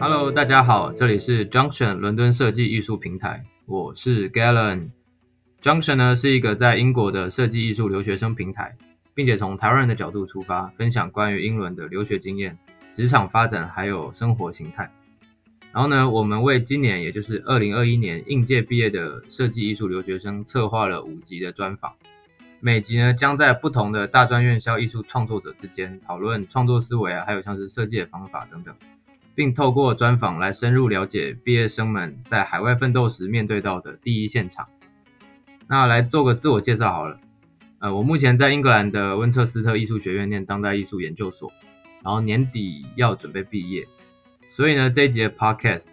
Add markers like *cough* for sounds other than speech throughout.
Hello，大家好，这里是 Junction 伦敦设计艺术平台，我是 Galen。Junction 呢是一个在英国的设计艺术留学生平台，并且从台湾人的角度出发，分享关于英伦的留学经验、职场发展还有生活形态。然后呢，我们为今年也就是二零二一年应届毕业的设计艺术留学生策划了五集的专访，每集呢将在不同的大专院校艺术创作者之间讨论创作思维啊，还有像是设计的方法等等。并透过专访来深入了解毕业生们在海外奋斗时面对到的第一现场。那来做个自我介绍好了，呃，我目前在英格兰的温彻斯特艺术学院念当代艺术研究所，然后年底要准备毕业，所以呢，这一集的 podcast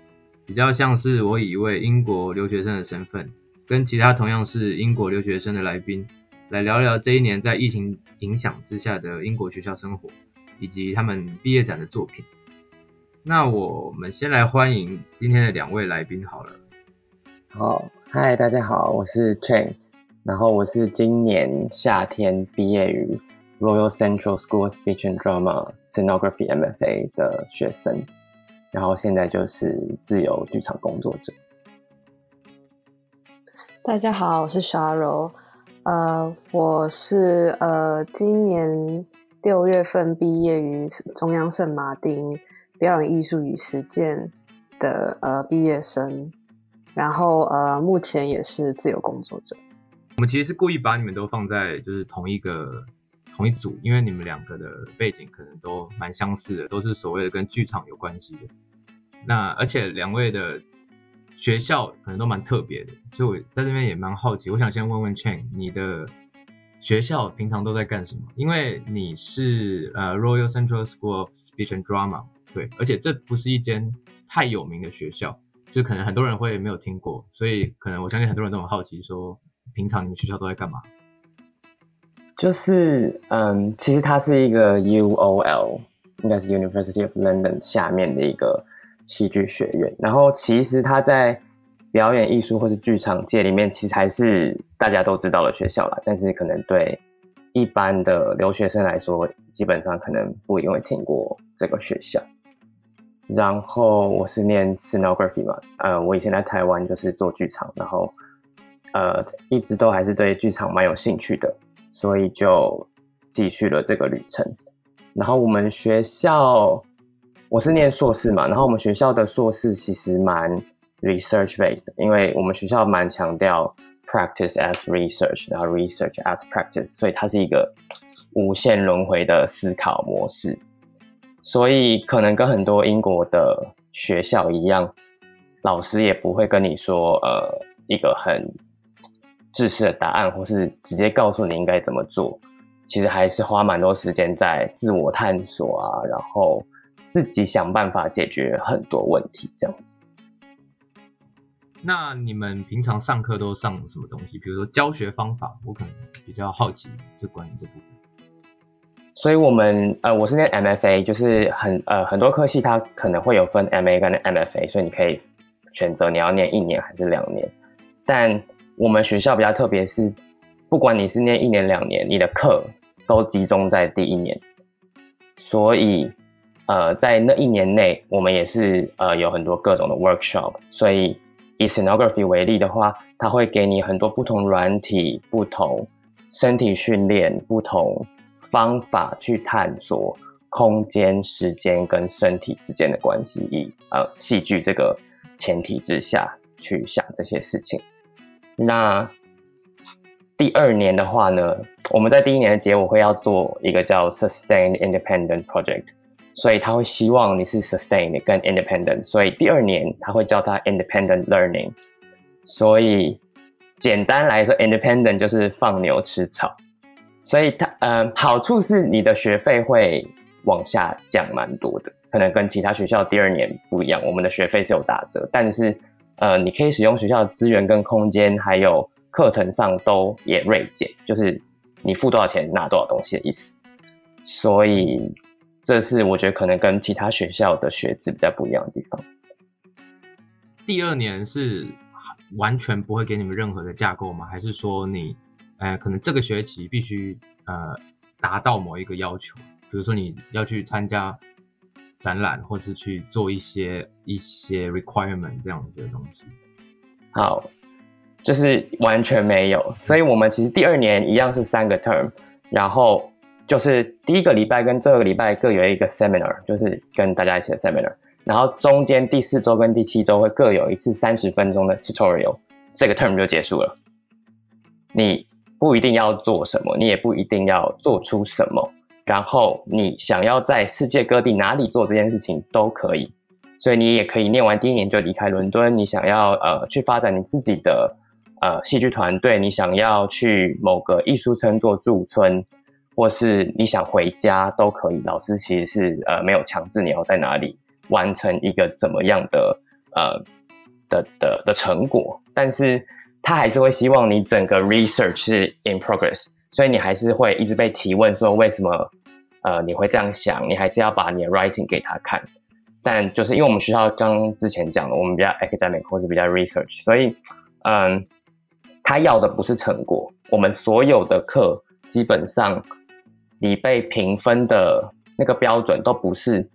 比较像是我以一位英国留学生的身份，跟其他同样是英国留学生的来宾，来聊聊这一年在疫情影响之下的英国学校生活，以及他们毕业展的作品。那我们先来欢迎今天的两位来宾好了。好，嗨，大家好，我是 Chen，然后我是今年夏天毕业于 Royal Central School of Speech and Drama Scenography MFA 的学生，然后现在就是自由剧场工作者。大家好，我是 Sharo，呃，我是呃今年六月份毕业于中央圣马丁。表演艺术与实践的呃毕业生，然后呃目前也是自由工作者。我们其实是故意把你们都放在就是同一个同一组，因为你们两个的背景可能都蛮相似的，都是所谓的跟剧场有关系的。那而且两位的学校可能都蛮特别的，所以我在这边也蛮好奇，我想先问问 Chen，你的学校平常都在干什么？因为你是呃 Royal Central School of Speech and Drama。对，而且这不是一间太有名的学校，就可能很多人会没有听过，所以可能我相信很多人都很好奇，说平常你们学校都在干嘛？就是，嗯，其实它是一个 UOL，应该是 University of London 下面的一个戏剧学院，然后其实他在表演艺术或是剧场界里面，其实还是大家都知道的学校啦，但是可能对一般的留学生来说，基本上可能不一定会听过这个学校。然后我是念 scenography 嘛，呃，我以前在台湾就是做剧场，然后呃一直都还是对剧场蛮有兴趣的，所以就继续了这个旅程。然后我们学校我是念硕士嘛，然后我们学校的硕士其实蛮 research based，因为我们学校蛮强调 practice as research，然后 research as practice，所以它是一个无限轮回的思考模式。所以可能跟很多英国的学校一样，老师也不会跟你说，呃，一个很制式的答案，或是直接告诉你应该怎么做。其实还是花蛮多时间在自我探索啊，然后自己想办法解决很多问题，这样子。那你们平常上课都上什么东西？比如说教学方法，我可能比较好奇，这关于这部分。所以，我们呃，我是念 MFA，就是很呃很多科系它可能会有分 MA 跟 MFA，所以你可以选择你要念一年还是两年。但我们学校比较特别是，不管你是念一年两年，你的课都集中在第一年。所以，呃，在那一年内，我们也是呃有很多各种的 workshop。所以，以 scenography 为例的话，它会给你很多不同软体、不同身体训练、不同。方法去探索空间、时间跟身体之间的关系，以呃戏剧这个前提之下去想这些事情。那第二年的话呢，我们在第一年的结尾会要做一个叫 Sustained Independent Project，所以他会希望你是 Sustained 跟 Independent，所以第二年他会叫它 Independent Learning。所以简单来说，Independent 就是放牛吃草。所以它，嗯，好处是你的学费会往下降蛮多的，可能跟其他学校第二年不一样。我们的学费是有打折，但是，呃，你可以使用学校的资源跟空间，还有课程上都也锐减，就是你付多少钱拿多少东西的意思。所以，这是我觉得可能跟其他学校的学制比较不一样的地方。第二年是完全不会给你们任何的架构吗？还是说你？呃，可能这个学期必须呃达到某一个要求，比如说你要去参加展览，或是去做一些一些 requirement 这样子的东西。好，就是完全没有，所以我们其实第二年一样是三个 term，然后就是第一个礼拜跟最后一个礼拜各有一个 seminar，就是跟大家一起的 seminar，然后中间第四周跟第七周会各有一次三十分钟的 tutorial，这个 term 就结束了。你不一定要做什么，你也不一定要做出什么，然后你想要在世界各地哪里做这件事情都可以，所以你也可以念完第一年就离开伦敦。你想要呃去发展你自己的呃戏剧团队，你想要去某个艺术村做驻村，或是你想回家都可以。老师其实是呃没有强制你要在哪里完成一个怎么样的呃的的的成果，但是。他还是会希望你整个 research 是 in progress，所以你还是会一直被提问说为什么呃你会这样想，你还是要把你的 writing 给他看。但就是因为我们学校刚之前讲了，我们比较 academic 或是比较 research，所以嗯，他要的不是成果。我们所有的课基本上你被评分的那个标准都不是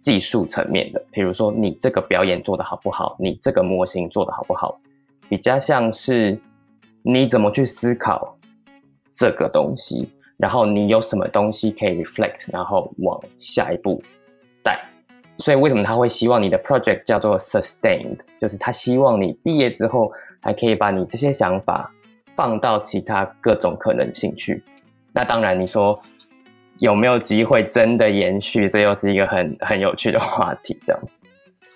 技术层面的，比如说你这个表演做得好不好，你这个模型做得好不好。比较像是你怎么去思考这个东西，然后你有什么东西可以 reflect，然后往下一步带。所以为什么他会希望你的 project 叫做 sustained，就是他希望你毕业之后还可以把你这些想法放到其他各种可能性去。那当然，你说有没有机会真的延续，这又是一个很很有趣的话题，这样子。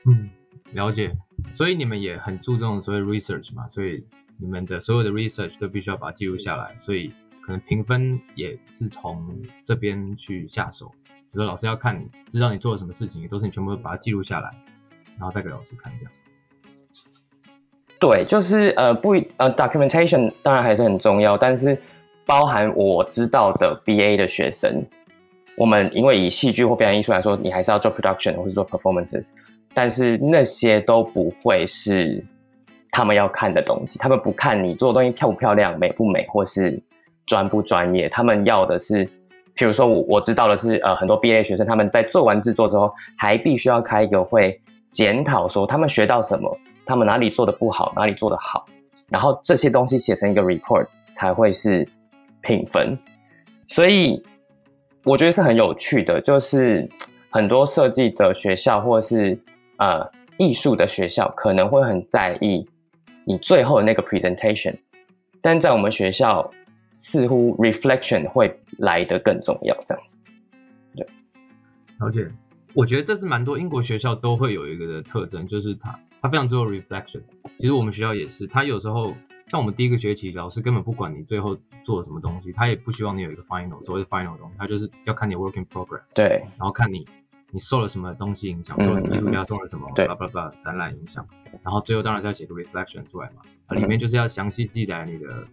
嗯，了解。所以你们也很注重所谓 research 嘛，所以你们的所有的 research 都必须要把它记录下来，所以可能评分也是从这边去下手。比如说老师要看你，知道你做了什么事情，也都是你全部把它记录下来，然后再给老师看这样。对，就是呃不呃 documentation 当然还是很重要，但是包含我知道的 BA 的学生，我们因为以戏剧或表演艺术来说，你还是要做 production 或是做 performances。但是那些都不会是他们要看的东西，他们不看你做的东西漂不漂亮、美不美，或是专不专业。他们要的是，譬如说我我知道的是，呃，很多 BA 学生他们在做完制作之后，还必须要开一个会检讨，说他们学到什么，他们哪里做的不好，哪里做的好，然后这些东西写成一个 report 才会是评分。所以我觉得是很有趣的，就是很多设计的学校或是。呃，艺术的学校可能会很在意你最后那个 presentation，但在我们学校似乎 reflection 会来得更重要，这样子。对，了解。我觉得这是蛮多英国学校都会有一个的特征，就是它它非常重 reflection。其实我们学校也是，它有时候像我们第一个学期，老师根本不管你最后做了什么东西，他也不希望你有一个 final，所谓的 final 东西，他就是要看你 work in progress。对，然后看你。你受了什么东西影响？受了艺术家受了什么？对，叭叭叭，展览影响。然后最后当然是要写个 reflection 出来嘛，啊，里面就是要详细记载你的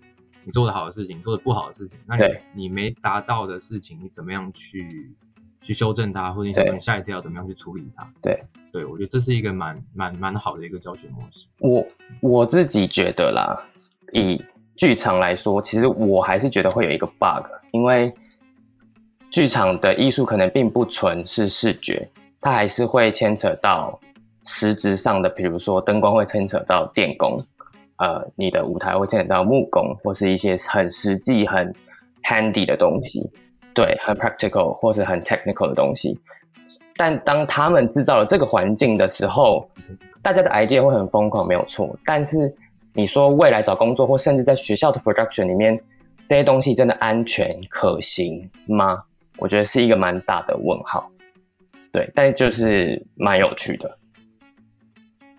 你做的好的事情，做的不好的事情。那你你没达到的事情，你怎么样去去修正它，或者你下一次要怎么样去处理它？对，对，我觉得这是一个蛮蛮蛮好的一个教学模式。我我自己觉得啦，以剧场来说，其实我还是觉得会有一个 bug，因为。剧场的艺术可能并不纯是视觉，它还是会牵扯到实质上的，比如说灯光会牵扯到电工，呃，你的舞台会牵扯到木工，或是一些很实际、很 handy 的东西，对，很 practical 或是很 technical 的东西。但当他们制造了这个环境的时候，大家的 idea 会很疯狂，没有错。但是你说未来找工作，或甚至在学校的 production 里面，这些东西真的安全可行吗？我觉得是一个蛮大的问号，对，但就是蛮有趣的。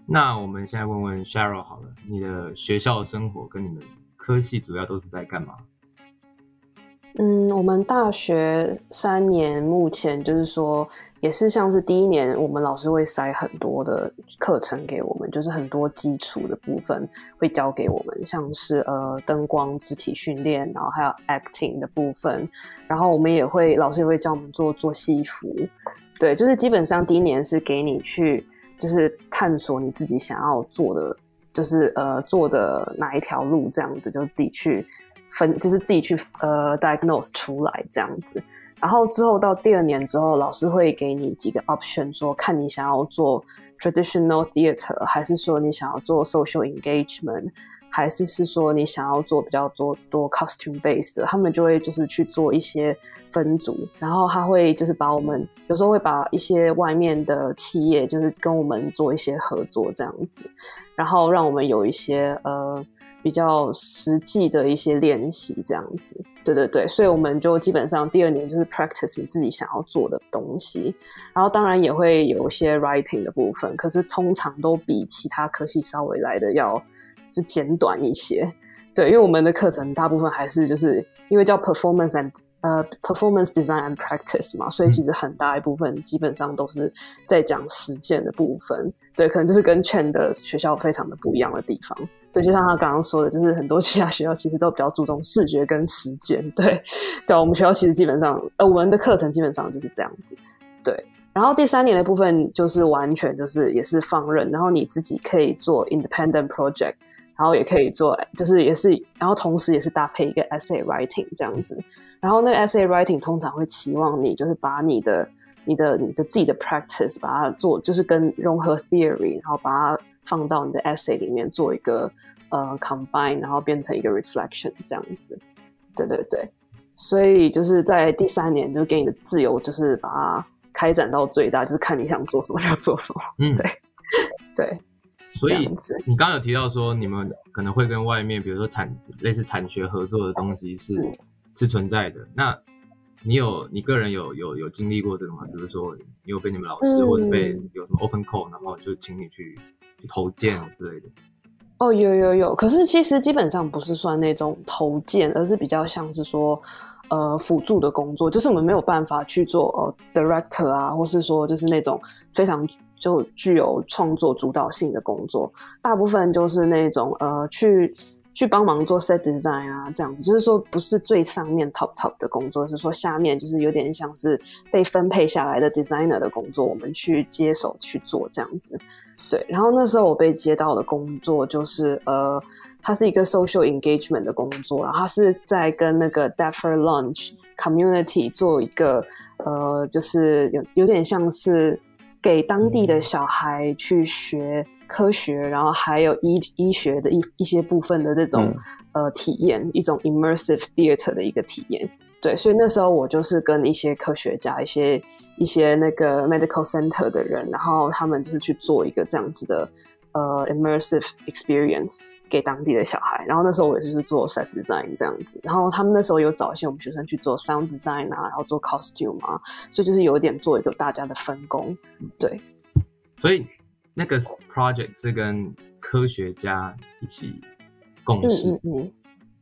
那我们现在问问 Sheryl 好了，你的学校生活跟你们科系主要都是在干嘛？嗯，我们大学三年目前就是说，也是像是第一年，我们老师会塞很多的课程给我们，就是很多基础的部分会教给我们，像是呃灯光、肢体训练，然后还有 acting 的部分，然后我们也会老师也会教我们做做戏服，对，就是基本上第一年是给你去就是探索你自己想要做的，就是呃做的哪一条路这样子，就自己去。分，就是自己去呃 diagnose 出来这样子。然后之后到第二年之后，老师会给你几个 option，说看你想要做 traditional theater，还是说你想要做 social engagement，还是是说你想要做比较多多 costume based 的，他们就会就是去做一些分组，然后他会就是把我们有时候会把一些外面的企业就是跟我们做一些合作这样子，然后让我们有一些呃。比较实际的一些练习，这样子，对对对，所以我们就基本上第二年就是 practice 你自己想要做的东西，然后当然也会有一些 writing 的部分，可是通常都比其他科系稍微来的要是简短一些，对，因为我们的课程大部分还是就是因为叫 performance and 呃 performance design and practice 嘛，所以其实很大一部分基本上都是在讲实践的部分，对，可能就是跟 Chen 的学校非常的不一样的地方。对，就像他刚刚说的，就是很多其他学校其实都比较注重视觉跟时间。*laughs* 对，对，我们学校其实基本上，呃，我们的课程基本上就是这样子。对，然后第三年的部分就是完全就是也是放任，然后你自己可以做 independent project，然后也可以做，就是也是，然后同时也是搭配一个 essay writing 这样子。然后那个 essay writing 通常会期望你就是把你的、你的、你的自己的 practice 把它做，就是跟融合 theory，然后把它。放到你的 essay 里面做一个呃 combine，然后变成一个 reflection 这样子，对对对，所以就是在第三年就给你的自由，就是把它开展到最大，就是看你想做什么就做什么。嗯，对对。所以你刚刚有提到说你们可能会跟外面，比如说产类似产学合作的东西是、嗯、是存在的。那你有你个人有有有经历过这个吗？比如说你有被你们老师、嗯、或者被有什么 open call，然后就请你去。投件之类的，哦，有有有，可是其实基本上不是算那种投件，而是比较像是说，呃，辅助的工作，就是我们没有办法去做呃 director 啊，或是说就是那种非常就具有创作主导性的工作，大部分就是那种呃去去帮忙做 set design 啊，这样子，就是说不是最上面 top top 的工作，是说下面就是有点像是被分配下来的 designer 的工作，我们去接手去做这样子。对，然后那时候我被接到的工作就是，呃，它是一个 social engagement 的工作，然后它是在跟那个 Deaf for Lunch community 做一个，呃，就是有有点像是给当地的小孩去学科学，然后还有医医学的一一些部分的这种、嗯、呃体验，一种 immersive theater 的一个体验。对，所以那时候我就是跟一些科学家，一些。一些那个 medical center 的人，然后他们就是去做一个这样子的呃 immersive experience 给当地的小孩。然后那时候我也就是做 set design 这样子。然后他们那时候有找一些我们学生去做 sound design 啊，然后做 costume 啊，所以就是有一点做一个大家的分工。对，所以那个 project 是跟科学家一起共事。嗯嗯嗯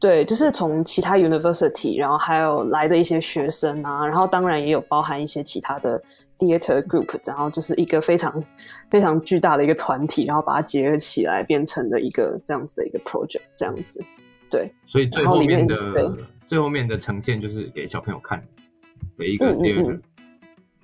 对，就是从其他 university，然后还有来的一些学生啊，然后当然也有包含一些其他的 theater group，然后就是一个非常非常巨大的一个团体，然后把它结合起来，变成了一个这样子的一个 project，这样子。对，所以最后面的最后面的呈现就是给小朋友看的一个 theater。嗯嗯嗯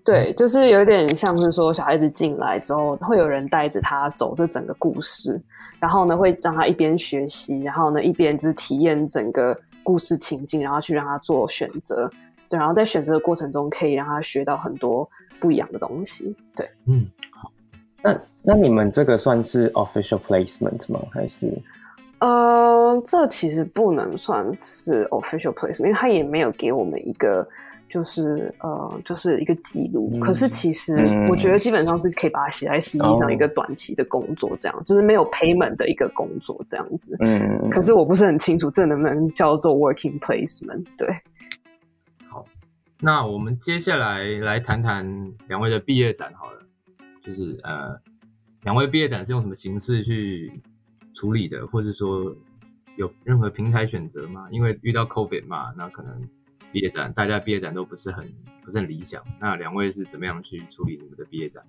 对，就是有点像是说，小孩子进来之后，会有人带着他走这整个故事，然后呢，会让他一边学习，然后呢，一边就是体验整个故事情境，然后去让他做选择。对，然后在选择的过程中，可以让他学到很多不一样的东西。对，嗯，好。那那你们这个算是 official placement 吗？还是？呃，这其实不能算是 official placement，因为他也没有给我们一个。就是呃，就是一个记录。嗯、可是其实我觉得基本上是可以把它写在 CV 上一个短期的工作，这样、哦、就是没有 payment 的一个工作这样子。嗯，可是我不是很清楚这能不能叫做 working placement。对。好，那我们接下来来谈谈两位的毕业展好了。就是呃，两位毕业展是用什么形式去处理的，或者说有任何平台选择吗？因为遇到 COVID 嘛，那可能。毕业展，大家毕业展都不是很不是很理想。那两位是怎么样去处理你们的毕业展？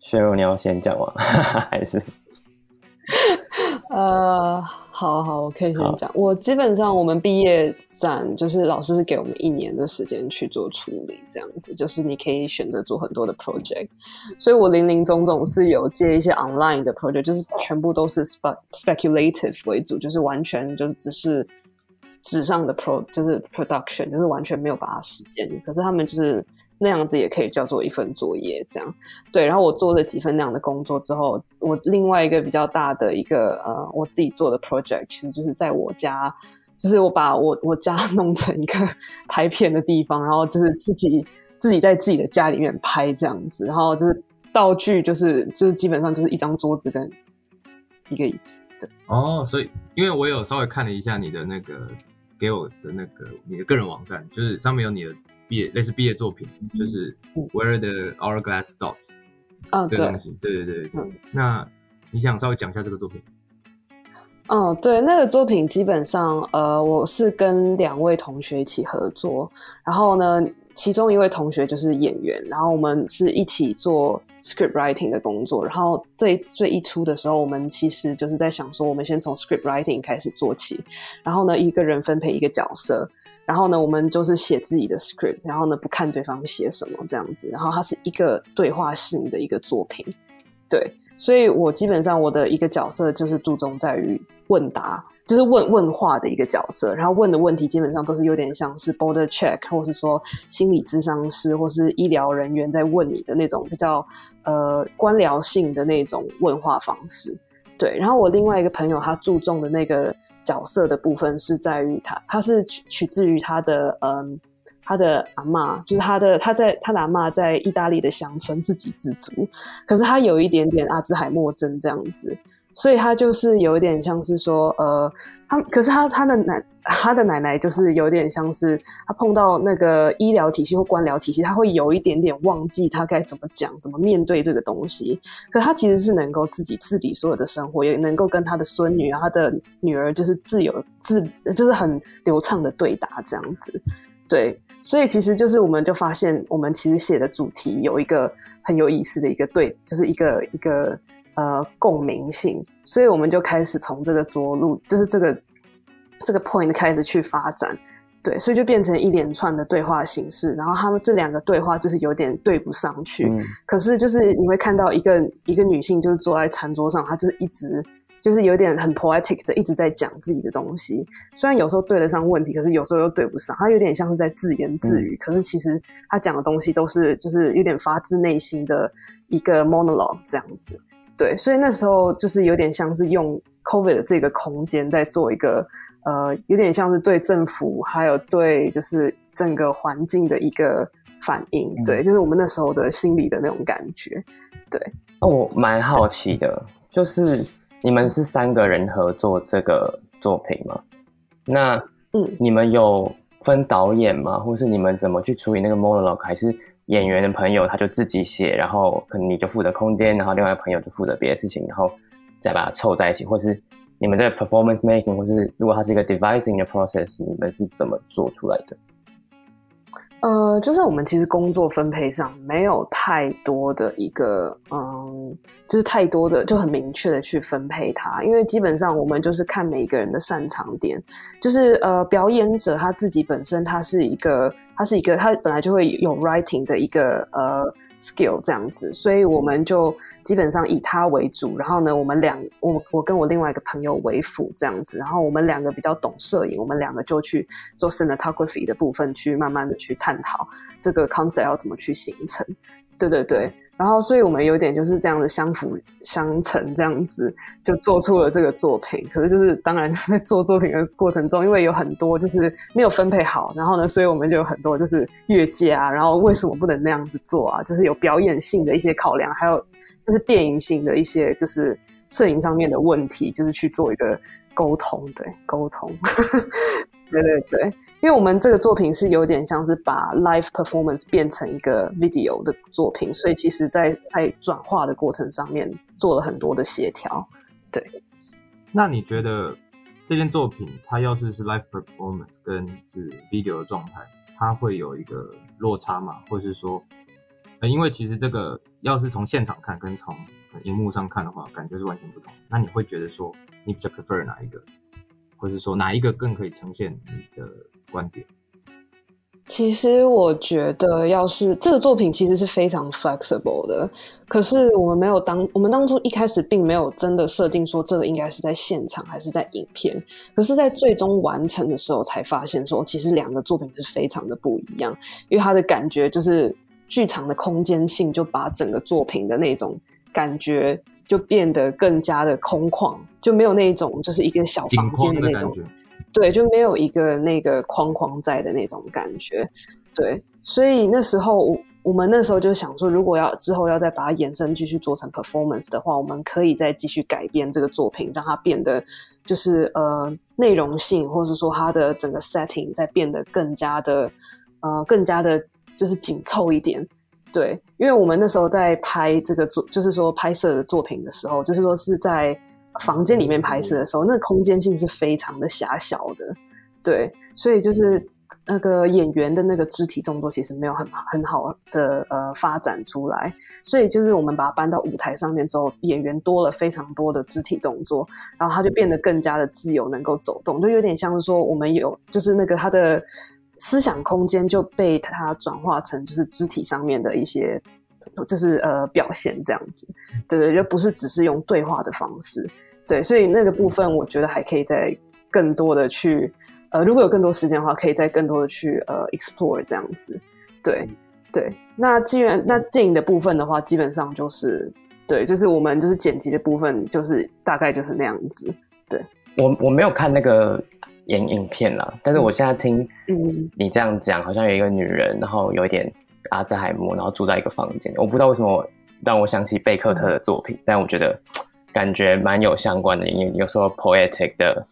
雪茹，你要先讲吗？*laughs* 还是？*laughs* 呃，好好，我可以先讲。我基本上我们毕业展就是老师是给我们一年的时间去做处理，这样子就是你可以选择做很多的 project。所以我林林总总是有接一些 online 的 project，就是全部都是 spe speculative 为主，就是完全就是只是。纸上的 pro 就是 production，就是完全没有把它实践。可是他们就是那样子也可以叫做一份作业，这样对。然后我做了几份那样的工作之后，我另外一个比较大的一个呃，我自己做的 project，其实就是在我家，就是我把我我家 *laughs* 弄成一个拍片的地方，然后就是自己自己在自己的家里面拍这样子，然后就是道具就是就是基本上就是一张桌子跟一个椅子。对哦，所以因为我有稍微看了一下你的那个。给我的那个你的个人网站，就是上面有你的毕业类似毕业作品，嗯、就是 Where the Hourglass Stops，啊，这个东西，对对对对。嗯、那你想稍微讲一下这个作品？嗯，对，那个作品基本上，呃，我是跟两位同学一起合作，然后呢。其中一位同学就是演员，然后我们是一起做 script writing 的工作。然后最最一出的时候，我们其实就是在想说，我们先从 script writing 开始做起，然后呢，一个人分配一个角色，然后呢，我们就是写自己的 script，然后呢，不看对方写什么这样子。然后它是一个对话性的一个作品，对，所以我基本上我的一个角色就是注重在于问答。就是问问话的一个角色，然后问的问题基本上都是有点像是 border check，或是说心理咨商师或是医疗人员在问你的那种比较呃官僚性的那种问话方式。对，然后我另外一个朋友他注重的那个角色的部分是在于他，他是取取自于他的嗯他的阿妈，就是他的他在他的阿妈在意大利的乡村自给自足，可是他有一点点阿兹海默症这样子。所以他就是有一点像是说，呃，他可是他他的奶他的奶奶就是有点像是他碰到那个医疗体系或官僚体系，他会有一点点忘记他该怎么讲，怎么面对这个东西。可他其实是能够自己自理所有的生活，也能够跟他的孙女啊，他的女儿就是自由自就是很流畅的对答这样子。对，所以其实就是我们就发现，我们其实写的主题有一个很有意思的一个对，就是一个一个。呃，共鸣性，所以我们就开始从这个着陆，就是这个这个 point 开始去发展，对，所以就变成一连串的对话形式，然后他们这两个对话就是有点对不上去，嗯、可是就是你会看到一个一个女性就是坐在餐桌上，她就是一直就是有点很 poetic 的一直在讲自己的东西，虽然有时候对得上问题，可是有时候又对不上，她有点像是在自言自语，嗯、可是其实她讲的东西都是就是有点发自内心的一个 monologue 这样子。对，所以那时候就是有点像是用 COVID 的这个空间在做一个，呃，有点像是对政府还有对就是整个环境的一个反应。嗯、对，就是我们那时候的心理的那种感觉。对，那，我蛮好奇的，就是你们是三个人合作这个作品吗？那嗯，你们有分导演吗？或是你们怎么去处理那个 monologue？还是？演员的朋友他就自己写，然后可能你就负责空间，然后另外一个朋友就负责别的事情，然后再把它凑在一起，或是你们在 performance making，或是如果它是一个 devising 的 process，你们是怎么做出来的？呃，就是我们其实工作分配上没有太多的一个，嗯，就是太多的就很明确的去分配它，因为基本上我们就是看每一个人的擅长点，就是呃，表演者他自己本身他是一个。他是一个，他本来就会有 writing 的一个呃 skill 这样子，所以我们就基本上以他为主，然后呢，我们两我我跟我另外一个朋友为辅这样子，然后我们两个比较懂摄影，我们两个就去做 cinematography 的部分，去慢慢的去探讨这个 concept 要怎么去形成，对对对。然后，所以我们有点就是这样的相辅相成，这样子就做出了这个作品。可是，就是当然是在做作品的过程中，因为有很多就是没有分配好，然后呢，所以我们就有很多就是越界啊。然后为什么不能那样子做啊？就是有表演性的一些考量，还有就是电影性的一些就是摄影上面的问题，就是去做一个沟通，对，沟通。*laughs* 对对对，因为我们这个作品是有点像是把 live performance 变成一个 video 的作品，所以其实在在转化的过程上面做了很多的协调。对，那你觉得这件作品它要是是 live performance 跟是 video 的状态，它会有一个落差吗？或是说，呃，因为其实这个要是从现场看跟从荧幕上看的话，感觉是完全不同。那你会觉得说，你比较 prefer 哪一个？或是说哪一个更可以呈现你的观点？其实我觉得，要是这个作品其实是非常 flexible 的，可是我们没有当我们当初一开始并没有真的设定说这个应该是在现场还是在影片，可是，在最终完成的时候才发现说，其实两个作品是非常的不一样，因为它的感觉就是剧场的空间性就把整个作品的那种感觉就变得更加的空旷，就没有那种就是一个小房间的那种。对，就没有一个那个框框在的那种感觉，对，所以那时候我我们那时候就想说，如果要之后要再把它延伸继续做成 performance 的话，我们可以再继续改变这个作品，让它变得就是呃内容性，或者是说它的整个 setting 再变得更加的呃更加的就是紧凑一点，对，因为我们那时候在拍这个作，就是说拍摄的作品的时候，就是说是在。房间里面拍摄的时候，那空间性是非常的狭小的，对，所以就是那个演员的那个肢体动作其实没有很很好的呃发展出来，所以就是我们把它搬到舞台上面之后，演员多了非常多的肢体动作，然后他就变得更加的自由，能够走动，就有点像是说我们有就是那个他的思想空间就被它转化成就是肢体上面的一些。就是呃表现这样子，对对，就不是只是用对话的方式，对，所以那个部分我觉得还可以再更多的去，呃，如果有更多时间的话，可以再更多的去呃 explore 这样子，对对。那既然那电影的部分的话，基本上就是对，就是我们就是剪辑的部分，就是大概就是那样子。对，我我没有看那个影影片啦，但是我现在听嗯你这样讲，好像有一个女人，然后有一点。阿兹海默，然后住在一个房间，我不知道为什么让我想起贝克特的作品，但我觉得感觉蛮有相关的，因为有时候 poetic 的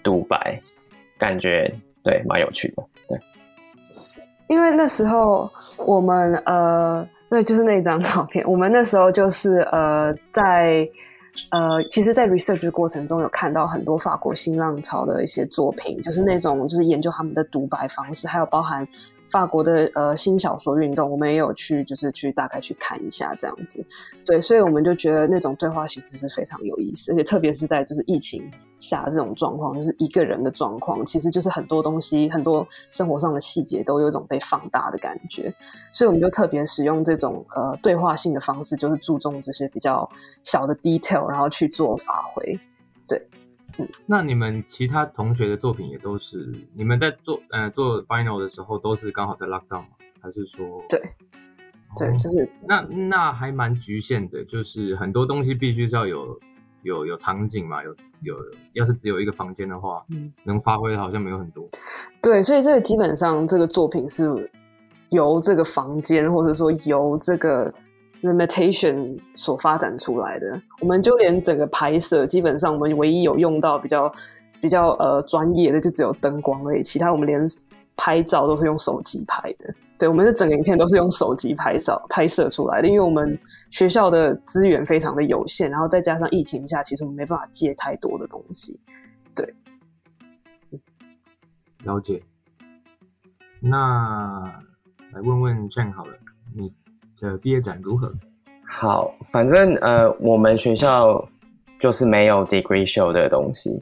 独白，感觉对蛮有趣的。对，因为那时候我们呃，对，就是那张照片，我们那时候就是呃，在呃，其实，在 research 过程中有看到很多法国新浪潮的一些作品，就是那种就是研究他们的独白方式，还有包含。法国的呃新小说运动，我们也有去，就是去大概去看一下这样子，对，所以我们就觉得那种对话形式是非常有意思，而且特别是在就是疫情下这种状况，就是一个人的状况，其实就是很多东西，很多生活上的细节都有一种被放大的感觉，所以我们就特别使用这种呃对话性的方式，就是注重这些比较小的 detail，然后去做发挥，对。嗯那你们其他同学的作品也都是你们在做呃做 final 的时候都是刚好在 lockdown 吗？还是说对对，哦、就是那那还蛮局限的，就是很多东西必须是要有有有场景嘛，有有要是只有一个房间的话，嗯，能发挥的好像没有很多。对，所以这个基本上这个作品是由这个房间或者说由这个。limitation 所发展出来的，我们就连整个拍摄，基本上我们唯一有用到比较比较呃专业的，就只有灯光而已。其他我们连拍照都是用手机拍的。对，我们的整个影片都是用手机拍照拍摄出来的，因为我们学校的资源非常的有限，然后再加上疫情下，其实我们没办法借太多的东西。对，了解。那来问问 Chen 好了，你。的毕业展如何？好，反正呃，我们学校就是没有 degree show 的东西，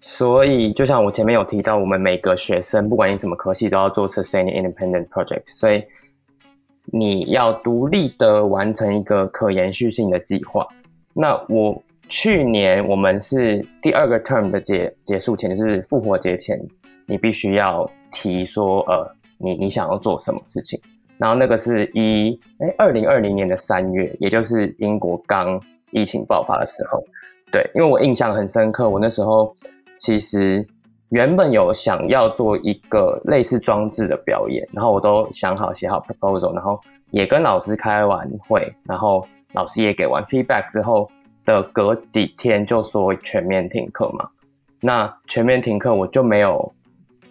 所以就像我前面有提到，我们每个学生不管你什么科系都要做 sustaining independent project，所以你要独立的完成一个可延续性的计划。那我去年我们是第二个 term 的结结束前，就是复活节前，你必须要提说呃，你你想要做什么事情。然后那个是一哎，二零二零年的三月，也就是英国刚疫情爆发的时候，对，因为我印象很深刻，我那时候其实原本有想要做一个类似装置的表演，然后我都想好写好 proposal，然后也跟老师开完会，然后老师也给完 feedback 之后的隔几天就说全面停课嘛，那全面停课我就没有。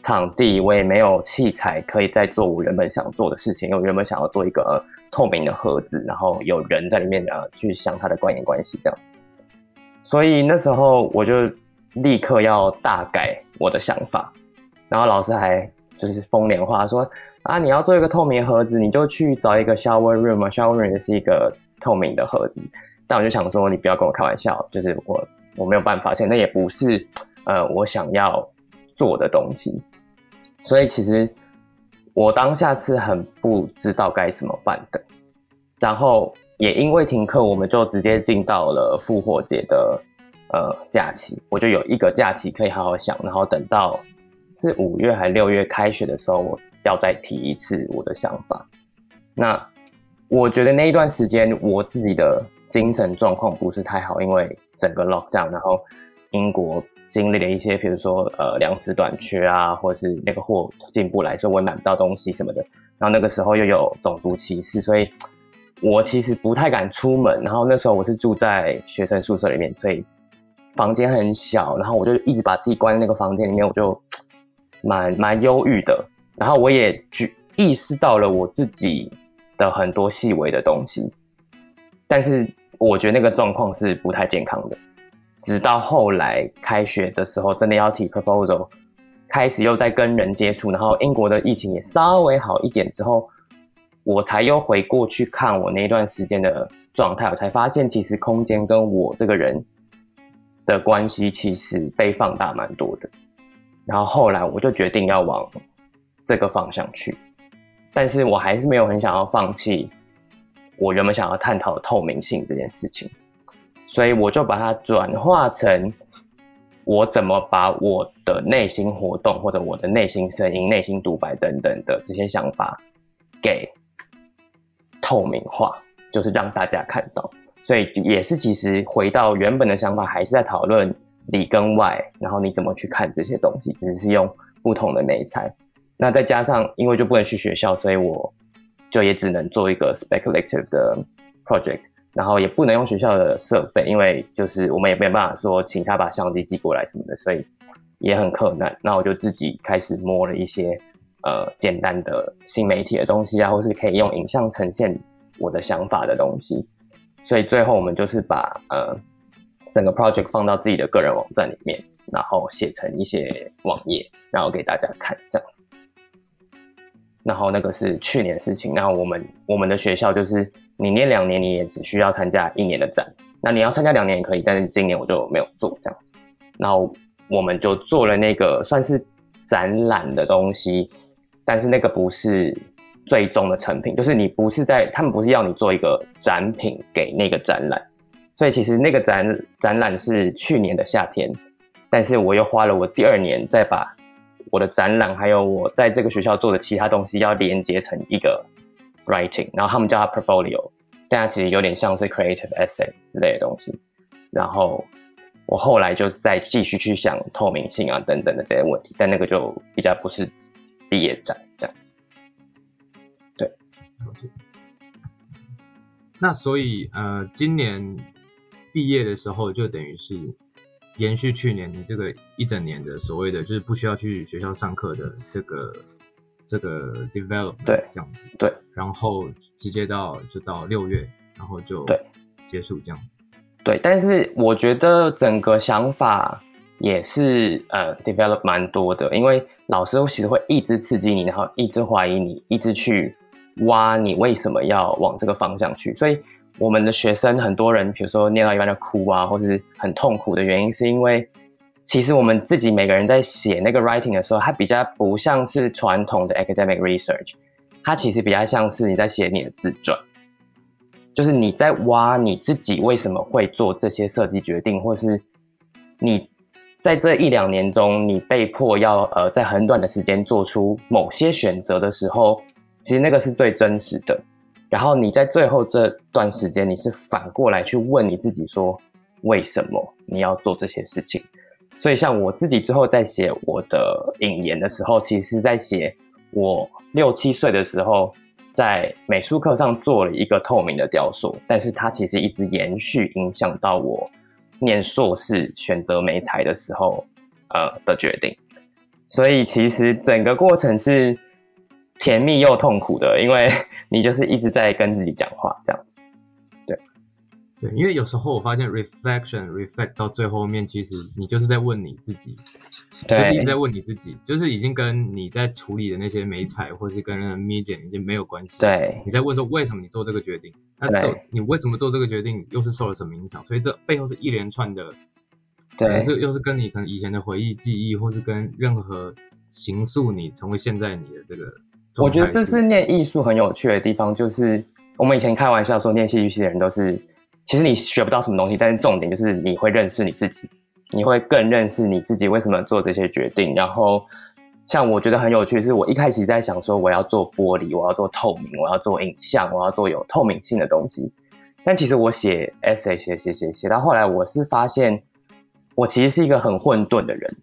场地我也没有器材可以再做我原本想做的事情，因为我原本想要做一个、透明的盒子，然后有人在里面呃去想他的关联关系这样子，所以那时候我就立刻要大改我的想法，然后老师还就是风凉话说啊，你要做一个透明盒子，你就去找一个 shower room 嘛，shower room 也是一个透明的盒子，但我就想说你不要跟我开玩笑，就是我我没有办法，现在也不是呃我想要做的东西。所以其实我当下是很不知道该怎么办的。然后也因为停课，我们就直接进到了复活节的呃假期，我就有一个假期可以好好想，然后等到是五月还六月开学的时候，我要再提一次我的想法。那我觉得那一段时间我自己的精神状况不是太好，因为整个 lockdown，然后英国经历了一些，比如说呃粮食短缺啊，或是那个货进不来，所以我买不到东西什么的。然后那个时候又有种族歧视，所以我其实不太敢出门。然后那时候我是住在学生宿舍里面，所以房间很小，然后我就一直把自己关在那个房间里面，我就 *tsk* 蛮蛮忧郁的。然后我也觉意识到了我自己的很多细微的东西，但是我觉得那个状况是不太健康的。直到后来开学的时候，真的要提 proposal，开始又在跟人接触，然后英国的疫情也稍微好一点之后，我才又回过去看我那段时间的状态，我才发现其实空间跟我这个人的关系其实被放大蛮多的。然后后来我就决定要往。这个方向去，但是我还是没有很想要放弃我原本想要探讨透明性这件事情，所以我就把它转化成我怎么把我的内心活动或者我的内心声音、内心独白等等的这些想法给透明化，就是让大家看到。所以也是其实回到原本的想法，还是在讨论里跟外，然后你怎么去看这些东西，只是用不同的媒材。那再加上，因为就不能去学校，所以我就也只能做一个 speculative 的 project，然后也不能用学校的设备，因为就是我们也没有办法说请他把相机寄过来什么的，所以也很困难。那我就自己开始摸了一些呃简单的新媒体的东西啊，或是可以用影像呈现我的想法的东西。所以最后我们就是把呃整个 project 放到自己的个人网站里面，然后写成一些网页，然后给大家看这样子。然后那个是去年的事情。那我们我们的学校就是，你念两年，你也只需要参加一年的展。那你要参加两年也可以，但是今年我就没有做这样子。然后我们就做了那个算是展览的东西，但是那个不是最终的成品，就是你不是在他们不是要你做一个展品给那个展览。所以其实那个展展览是去年的夏天，但是我又花了我第二年再把。我的展览，还有我在这个学校做的其他东西，要连接成一个 writing，然后他们叫它 portfolio，但它其实有点像是 creative essay 之类的东西。然后我后来就是再继续去想透明性啊等等的这些问题，但那个就比较不是毕业展那所以呃，今年毕业的时候就等于是。延续去年你这个一整年的所谓的就是不需要去学校上课的这个这个 development 对这样子对，然后直接到就到六月，然后就对结束这样子，对，但是我觉得整个想法也是呃 develop 蛮多的，因为老师其实会一直刺激你，然后一直怀疑你，一直去挖你为什么要往这个方向去，所以。我们的学生很多人，比如说念到一半就哭啊，或是很痛苦的原因，是因为其实我们自己每个人在写那个 writing 的时候，它比较不像是传统的 academic research，它其实比较像是你在写你的自传，就是你在挖你自己为什么会做这些设计决定，或是你在这一两年中，你被迫要呃在很短的时间做出某些选择的时候，其实那个是最真实的。然后你在最后这段时间，你是反过来去问你自己说，为什么你要做这些事情？所以像我自己最后在写我的引言的时候，其实在写我六七岁的时候，在美术课上做了一个透明的雕塑，但是它其实一直延续影响到我念硕士选择媒材的时候，呃的决定。所以其实整个过程是。甜蜜又痛苦的，因为你就是一直在跟自己讲话，这样子。对，对，因为有时候我发现 reflection reflect 到最后面，其实你就是在问你自己，对，就是一直在问你自己，就是已经跟你在处理的那些美彩，或是跟那个 medium 已经没有关系。对，你在问说为什么你做这个决定？那做你为什么做这个决定，又是受了什么影响？所以这背后是一连串的，对，是又是跟你可能以前的回忆、记忆，或是跟任何形塑你成为现在你的这个。我觉得这是念艺术很有趣的地方，就是我们以前开玩笑说，念戏剧系的人都是，其实你学不到什么东西，但是重点就是你会认识你自己，你会更认识你自己为什么做这些决定。然后，像我觉得很有趣是，我一开始在想说，我要做玻璃，我要做透明，我要做影像，我要做有透明性的东西。但其实我写 essay 写写写写到后来，我是发现我其实是一个很混沌的人。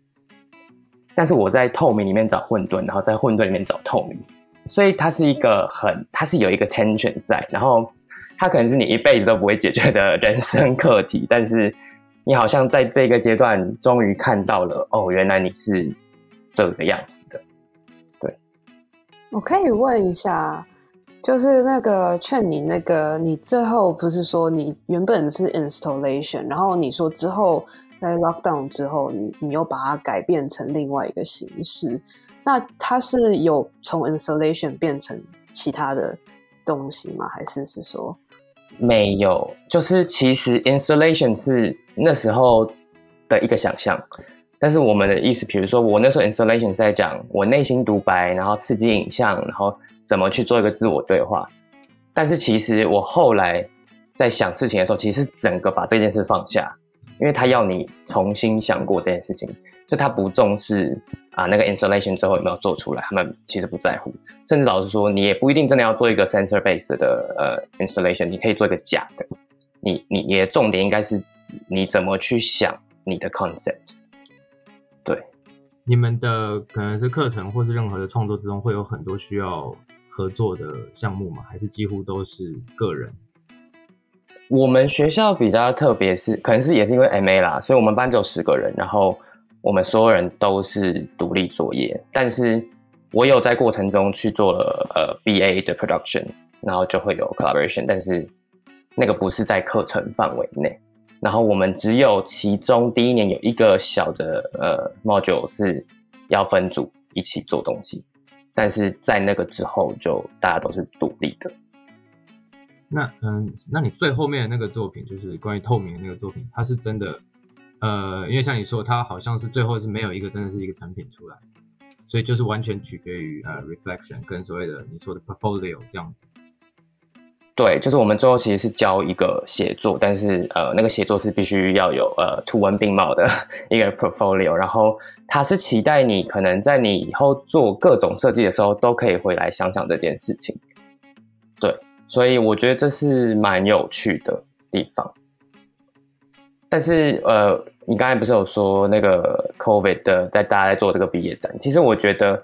但是我在透明里面找混沌，然后在混沌里面找透明，所以它是一个很，它是有一个 tension 在，然后它可能是你一辈子都不会解决的人生课题，但是你好像在这个阶段终于看到了，哦，原来你是这个样子的。对，我可以问一下，就是那个劝你那个，你最后不是说你原本是 installation，然后你说之后。在 lockdown 之后，你你又把它改变成另外一个形式，那它是有从 installation 变成其他的东西吗？还是是说没有？就是其实 installation 是那时候的一个想象，但是我们的意思，比如说我那时候 installation 是在讲我内心独白，然后刺激影像，然后怎么去做一个自我对话。但是其实我后来在想事情的时候，其实是整个把这件事放下。因为他要你重新想过这件事情，就他不重视啊那个 installation 最后有没有做出来，他们其实不在乎。甚至老实说，你也不一定真的要做一个 sensor based 的呃 installation，你可以做一个假的。你你你的重点应该是你怎么去想你的 concept。对，你们的可能是课程或是任何的创作之中会有很多需要合作的项目吗？还是几乎都是个人？我们学校比较特别是，可能是也是因为 MA 啦，所以我们班只有十个人，然后我们所有人都是独立作业。但是我有在过程中去做了呃 BA 的 production，然后就会有 collaboration，但是那个不是在课程范围内。然后我们只有其中第一年有一个小的呃 module 是要分组一起做东西，但是在那个之后就大家都是独立的。那嗯，那你最后面的那个作品，就是关于透明的那个作品，它是真的，呃，因为像你说，它好像是最后是没有一个真的是一个产品出来，所以就是完全取决于呃 reflection 跟所谓的你说的 portfolio 这样子。对，就是我们最后其实是交一个写作，但是呃，那个写作是必须要有呃图文并茂的一个 portfolio，然后它是期待你可能在你以后做各种设计的时候，都可以回来想想这件事情。对。所以我觉得这是蛮有趣的地方，但是呃，你刚才不是有说那个 COVID 的，在大家在做这个毕业展，其实我觉得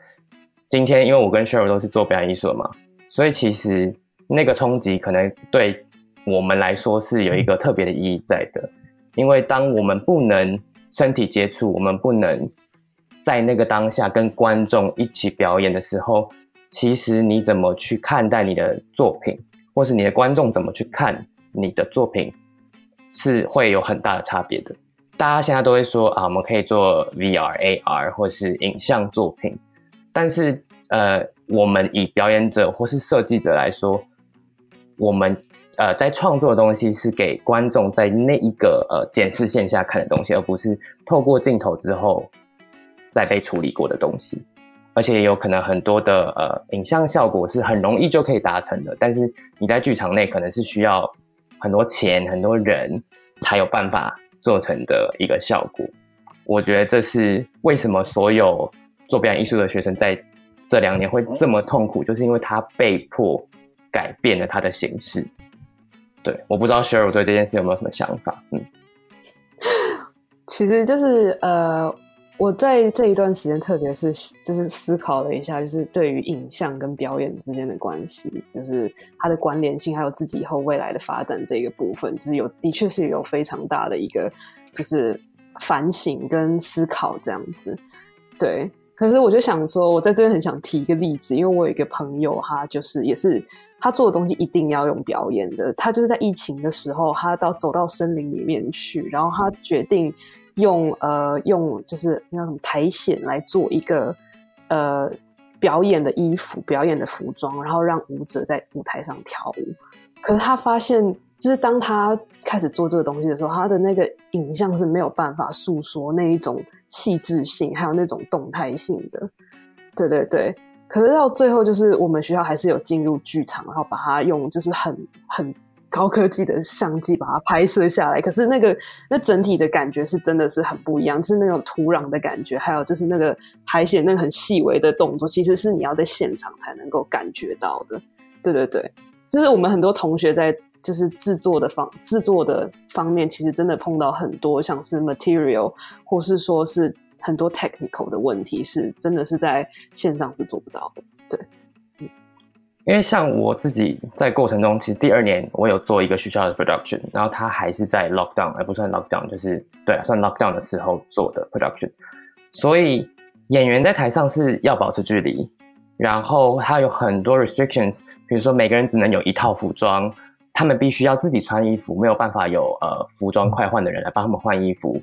今天因为我跟 Cheryl 都是做表演艺术的嘛，所以其实那个冲击可能对我们来说是有一个特别的意义在的，因为当我们不能身体接触，我们不能在那个当下跟观众一起表演的时候，其实你怎么去看待你的作品？或是你的观众怎么去看你的作品，是会有很大的差别的。大家现在都会说啊，我们可以做 VR、AR 或是影像作品，但是呃，我们以表演者或是设计者来说，我们呃在创作的东西是给观众在那一个呃检视线下看的东西，而不是透过镜头之后再被处理过的东西。而且也有可能很多的呃影像效果是很容易就可以达成的，但是你在剧场内可能是需要很多钱、很多人才有办法做成的一个效果。我觉得这是为什么所有做表演艺术的学生在这两年会这么痛苦，就是因为他被迫改变了他的形式。对，我不知道 Sheryl 对这件事有没有什么想法？嗯，其实就是呃。我在这一段时间，特别是就是思考了一下，就是对于影像跟表演之间的关系，就是它的关联性，还有自己以后未来的发展这个部分，就是有的确是有非常大的一个就是反省跟思考这样子。对，可是我就想说，我在这边很想提一个例子，因为我有一个朋友，他就是也是他做的东西一定要用表演的，他就是在疫情的时候，他到走到森林里面去，然后他决定。用呃用就是那种苔藓来做一个呃表演的衣服、表演的服装，然后让舞者在舞台上跳舞。可是他发现，就是当他开始做这个东西的时候，他的那个影像是没有办法诉说那一种细致性，还有那种动态性的。对对对。可是到最后，就是我们学校还是有进入剧场，然后把它用就是很很高科技的相机把它拍摄下来。可是那个那整体的感觉是真的是很不一样，是那种土壤的感觉，还有就是那个苔藓那个很细微的动作，其实是你要在现场才能够感觉到的。对对对，就是我们很多同学在就是制作的方制作的方面，其实真的碰到很多像是 material，或是说是。很多 technical 的问题是真的是在线上是做不到的，对，因为像我自己在过程中，其实第二年我有做一个学校的 production，然后它还是在 lockdown，而不算 lockdown，就是对，算 lockdown 的时候做的 production，所以演员在台上是要保持距离，然后它有很多 restrictions，比如说每个人只能有一套服装，他们必须要自己穿衣服，没有办法有呃服装快换的人来帮他们换衣服。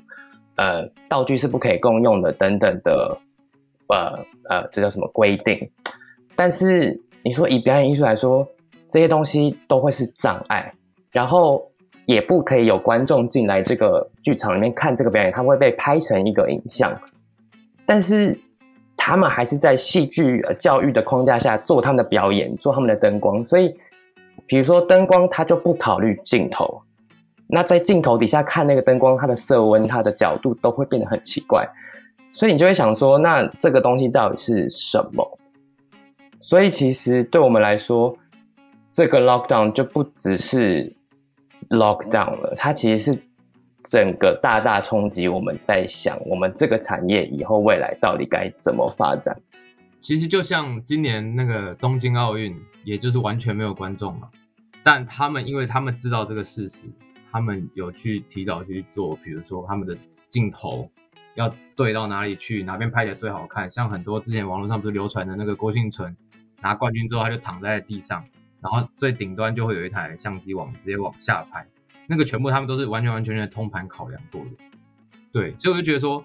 呃，道具是不可以共用的，等等的，呃呃，这叫什么规定？但是你说以表演艺术来说，这些东西都会是障碍，然后也不可以有观众进来这个剧场里面看这个表演，它会被拍成一个影像。但是他们还是在戏剧教育的框架下做他们的表演，做他们的灯光，所以比如说灯光，它就不考虑镜头。那在镜头底下看那个灯光，它的色温、它的角度都会变得很奇怪，所以你就会想说，那这个东西到底是什么？所以其实对我们来说，这个 lockdown 就不只是 lockdown 了，它其实是整个大大冲击我们在想，我们这个产业以后未来到底该怎么发展。其实就像今年那个东京奥运，也就是完全没有观众了，但他们因为他们知道这个事实。他们有去提早去做，比如说他们的镜头要对到哪里去，哪边拍起来最好看。像很多之前网络上不是流传的那个郭婞淳拿冠军之后，他就躺在地上，然后最顶端就会有一台相机往直接往下拍，那个全部他们都是完全完全全的通盘考量过的。对，所以我就觉得说，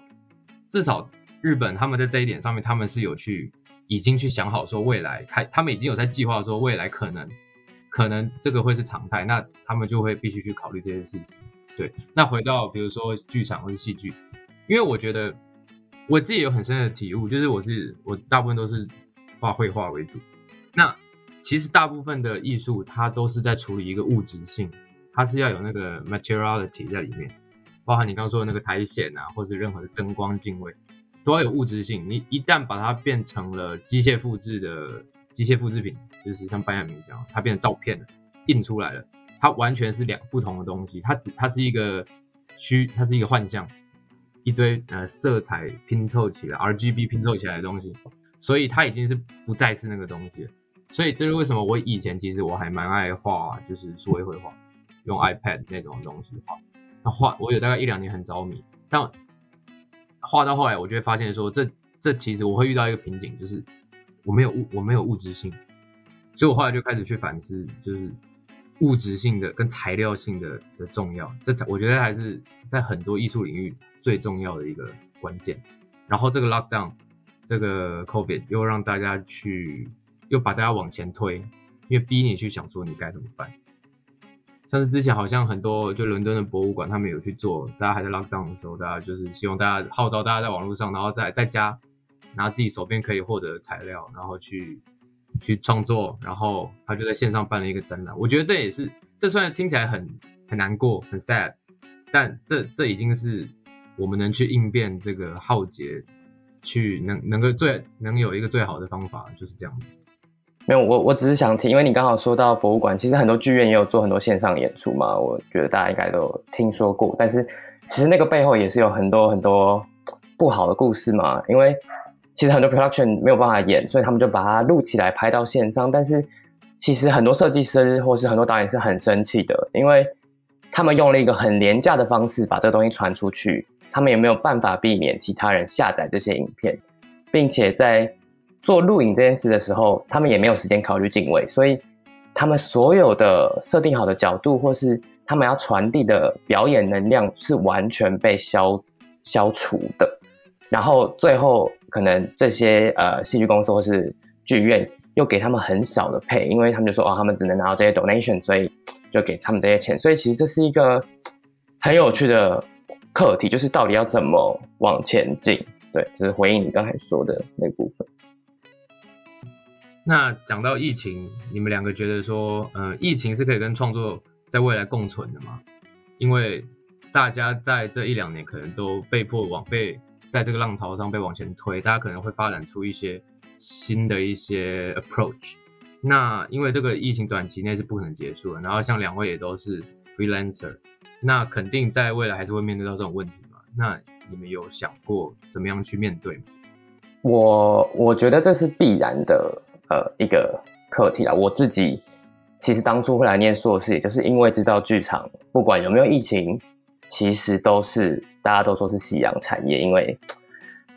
至少日本他们在这一点上面，他们是有去已经去想好说未来开，他们已经有在计划说未来可能。可能这个会是常态，那他们就会必须去考虑这些事情。对，那回到比如说剧场或者戏剧，因为我觉得我自己有很深的体悟，就是我是我大部分都是画绘画为主。那其实大部分的艺术它都是在处理一个物质性，它是要有那个 materiality 在里面，包含你刚刚说的那个苔藓啊，或者任何的灯光镜位，都要有物质性。你一旦把它变成了机械复制的。机械复制品就是像班亚明讲，它变成照片了，印出来了，它完全是两不同的东西，它只它是一个虚，它是一个幻象，一堆呃色彩拼凑起来，RGB 拼凑起来的东西，所以它已经是不再是那个东西了。所以这是为什么我以前其实我还蛮爱画，就是数位绘画，用 iPad 那种东西画。那画我有大概一两年很着迷，但画到后来，我就会发现说，这这其实我会遇到一个瓶颈，就是。我没有物，我没有物质性，所以我后来就开始去反思，就是物质性的跟材料性的的重要，这才我觉得还是在很多艺术领域最重要的一个关键。然后这个 lockdown，这个 COVID 又让大家去，又把大家往前推，因为逼你去想说你该怎么办。像是之前好像很多就伦敦的博物馆，他们有去做，大家还在 lockdown 的时候，大家就是希望大家号召大家在网络上，然后在在家。拿自己手边可以获得的材料，然后去去创作，然后他就在线上办了一个展览。我觉得这也是，这虽然听起来很很难过，很 sad，但这这已经是我们能去应变这个浩劫，去能能够最能有一个最好的方法，就是这样。没有，我我只是想听，因为你刚好说到博物馆，其实很多剧院也有做很多线上演出嘛，我觉得大家应该都听说过。但是其实那个背后也是有很多很多不好的故事嘛，因为。其实很多 production 没有办法演，所以他们就把它录起来拍到线上。但是其实很多设计师或是很多导演是很生气的，因为他们用了一个很廉价的方式把这个东西传出去，他们也没有办法避免其他人下载这些影片，并且在做录影这件事的时候，他们也没有时间考虑镜位，所以他们所有的设定好的角度或是他们要传递的表演能量是完全被消消除的。然后最后可能这些呃戏剧公司或是剧院又给他们很少的配，因为他们就说哦，他们只能拿到这些 donation，所以就给他们这些钱。所以其实这是一个很有趣的 *laughs* 课题，就是到底要怎么往前进。对，就是回应你刚才说的那部分。那讲到疫情，你们两个觉得说，呃，疫情是可以跟创作在未来共存的吗？因为大家在这一两年可能都被迫往被在这个浪潮上被往前推，大家可能会发展出一些新的一些 approach。那因为这个疫情短期内是不可能结束的，然后像两位也都是 freelancer，那肯定在未来还是会面对到这种问题嘛？那你们有想过怎么样去面对吗？我我觉得这是必然的，呃，一个课题啦。我自己其实当初会来念硕士，也就是因为知道剧场不管有没有疫情，其实都是大家都说是夕阳产业，因为。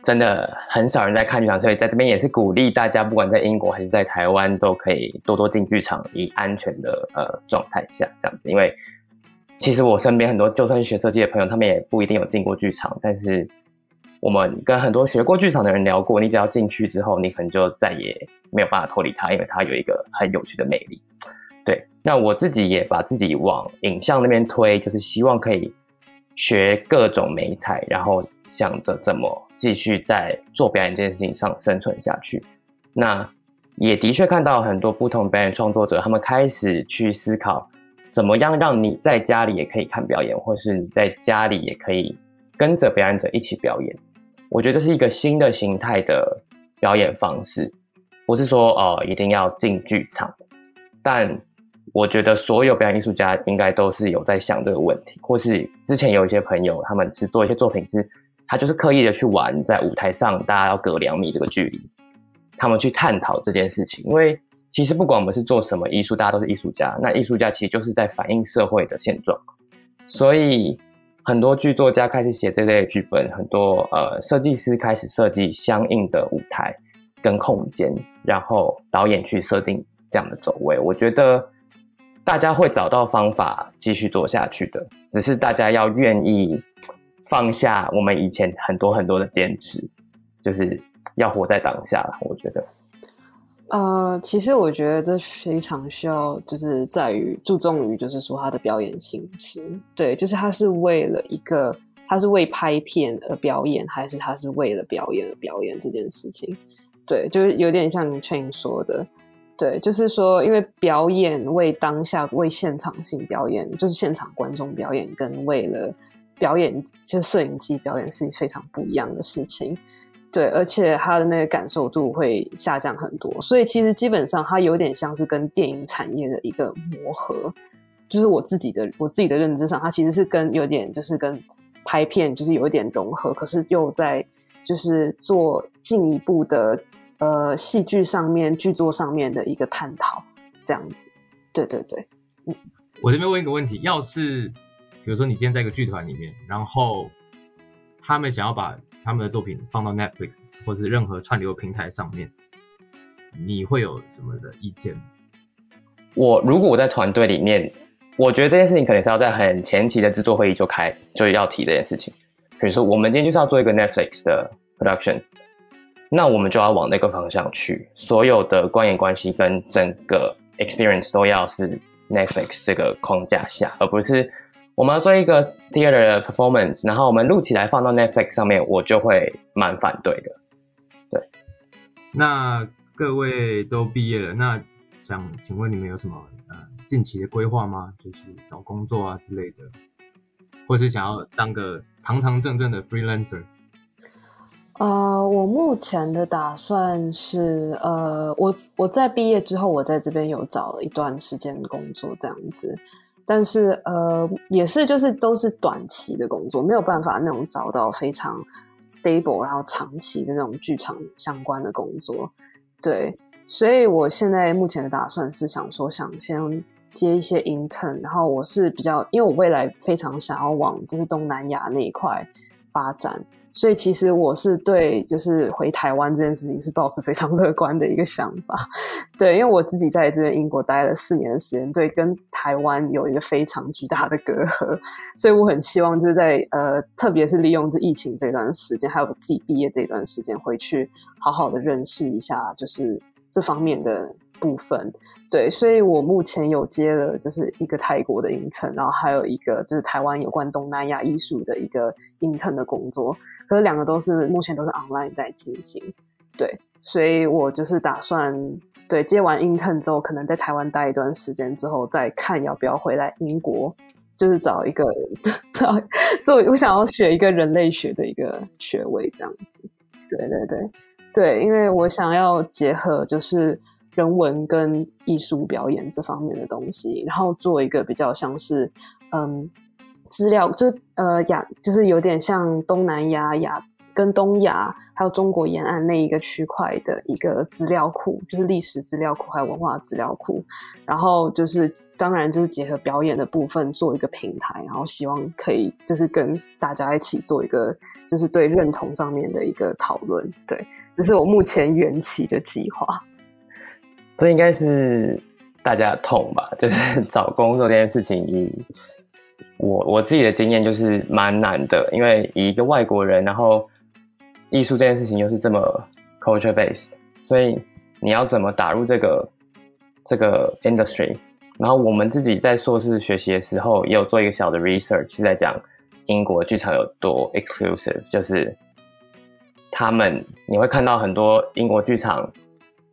真的很少人在看剧场，所以在这边也是鼓励大家，不管在英国还是在台湾，都可以多多进剧场，以安全的呃状态下这样子。因为其实我身边很多就算是学设计的朋友，他们也不一定有进过剧场，但是我们跟很多学过剧场的人聊过，你只要进去之后，你可能就再也没有办法脱离它，因为它有一个很有趣的魅力。对，那我自己也把自己往影像那边推，就是希望可以。学各种美彩，然后想着怎么继续在做表演这件事情上生存下去。那也的确看到很多不同表演创作者，他们开始去思考怎么样让你在家里也可以看表演，或是你在家里也可以跟着表演者一起表演。我觉得这是一个新的形态的表演方式，不是说哦一定要进剧场，但。我觉得所有表演艺术家应该都是有在想这个问题，或是之前有一些朋友，他们是做一些作品，是他就是刻意的去玩在舞台上，大家要隔两米这个距离，他们去探讨这件事情。因为其实不管我们是做什么艺术，大家都是艺术家，那艺术家其实就是在反映社会的现状。所以很多剧作家开始写这类剧本，很多呃设计师开始设计相应的舞台跟空间，然后导演去设定这样的走位。我觉得。大家会找到方法继续做下去的，只是大家要愿意放下我们以前很多很多的坚持，就是要活在当下。我觉得，呃，其实我觉得这非常需要，就是在于注重于，就是说他的表演性质，对，就是他是为了一个，他是为拍片而表演，还是他是为了表演而表演这件事情，对，就是有点像 Cheng 说的。对，就是说，因为表演为当下、为现场性表演，就是现场观众表演，跟为了表演，就摄影机表演是非常不一样的事情。对，而且他的那个感受度会下降很多，所以其实基本上它有点像是跟电影产业的一个磨合。就是我自己的我自己的认知上，它其实是跟有点就是跟拍片就是有一点融合，可是又在就是做进一步的。呃，戏剧上面、剧作上面的一个探讨，这样子，对对对，嗯，我这边问一个问题：要是比如说你今天在一个剧团里面，然后他们想要把他们的作品放到 Netflix 或是任何串流平台上面，你会有什么的意见？我如果我在团队里面，我觉得这件事情可能是要在很前期的制作会议就开，就要提这件事情。比如说，我们今天就是要做一个 Netflix 的 production。那我们就要往那个方向去，所有的观演关系跟整个 experience 都要是 Netflix 这个框架下，而不是我们要做一个 theater 的 performance，然后我们录起来放到 Netflix 上面，我就会蛮反对的。对，那各位都毕业了，那想请问你们有什么呃近期的规划吗？就是找工作啊之类的，或是想要当个堂堂正正的 freelancer？呃，我目前的打算是，呃，我我在毕业之后，我在这边有找了一段时间工作这样子，但是呃，也是就是都是短期的工作，没有办法那种找到非常 stable 然后长期的那种剧场相关的工作，对，所以我现在目前的打算是想说，想先接一些 intern，然后我是比较，因为我未来非常想要往就是东南亚那一块发展。所以其实我是对，就是回台湾这件事情是抱持非常乐观的一个想法，对，因为我自己在这英国待了四年的时间，对，跟台湾有一个非常巨大的隔阂，所以我很希望就是在呃，特别是利用这疫情这段时间，还有我自己毕业这段时间，回去好好的认识一下，就是这方面的。部分对，所以我目前有接了就是一个泰国的 intern，然后还有一个就是台湾有关东南亚艺术的一个 intern 的工作，可是两个都是目前都是 online 在进行，对，所以我就是打算对，接完 intern 之后，可能在台湾待一段时间之后，再看要不要回来英国，就是找一个 *laughs* 找做，我想要学一个人类学的一个学位这样子。对对对对，因为我想要结合就是人文跟艺术表演这方面的东西，然后做一个比较像是嗯资料，就呃亚，就是有点像东南亚亚。跟东亚还有中国沿岸那一个区块的一个资料库，就是历史资料库还有文化资料库，然后就是当然就是结合表演的部分做一个平台，然后希望可以就是跟大家一起做一个就是对认同上面的一个讨论，对，这是我目前缘起的计划。这应该是大家的痛吧，就是找工作这件事情，以我我自己的经验就是蛮难的，因为以一个外国人，然后。艺术这件事情又是这么 culture base，所以你要怎么打入这个这个 industry？然后我们自己在硕士学习的时候，也有做一个小的 research，是在讲英国剧场有多 exclusive，就是他们你会看到很多英国剧场，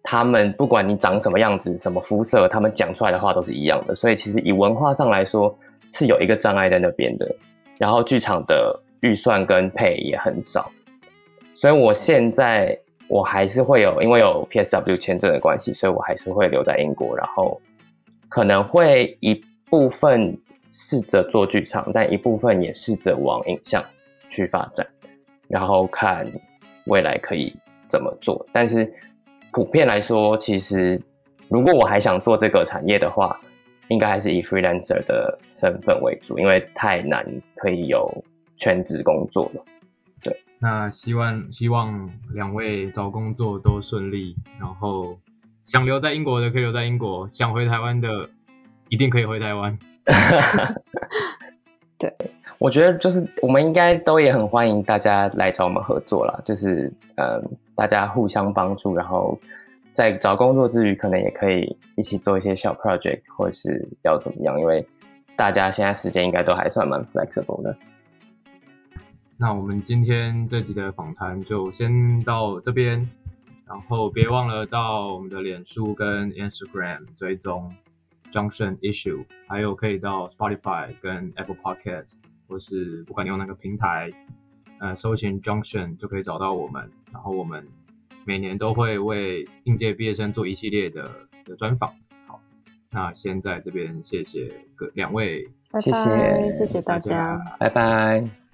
他们不管你长什么样子、什么肤色，他们讲出来的话都是一样的。所以其实以文化上来说，是有一个障碍在那边的。然后剧场的预算跟配也很少。所以，我现在我还是会有，因为有 PSW 签证的关系，所以我还是会留在英国，然后可能会一部分试着做剧场，但一部分也试着往影像去发展，然后看未来可以怎么做。但是普遍来说，其实如果我还想做这个产业的话，应该还是以 freelancer 的身份为主，因为太难可以有全职工作了。对那希望希望两位找工作都顺利，然后想留在英国的可以留在英国，想回台湾的一定可以回台湾。*laughs* 对，我觉得就是我们应该都也很欢迎大家来找我们合作啦，就是嗯，大家互相帮助，然后在找工作之余，可能也可以一起做一些小 project，或者是要怎么样，因为大家现在时间应该都还算蛮 flexible 的。那我们今天这集的访谈就先到这边，然后别忘了到我们的脸书跟 Instagram 追踪 Junction Issue，还有可以到 Spotify 跟 Apple Podcast，或是不管你用哪个平台，呃，搜寻 Junction 就可以找到我们。然后我们每年都会为应届毕业生做一系列的的专访。好，那先在这边谢谢各两位，拜拜，谢谢谢谢大家，拜拜。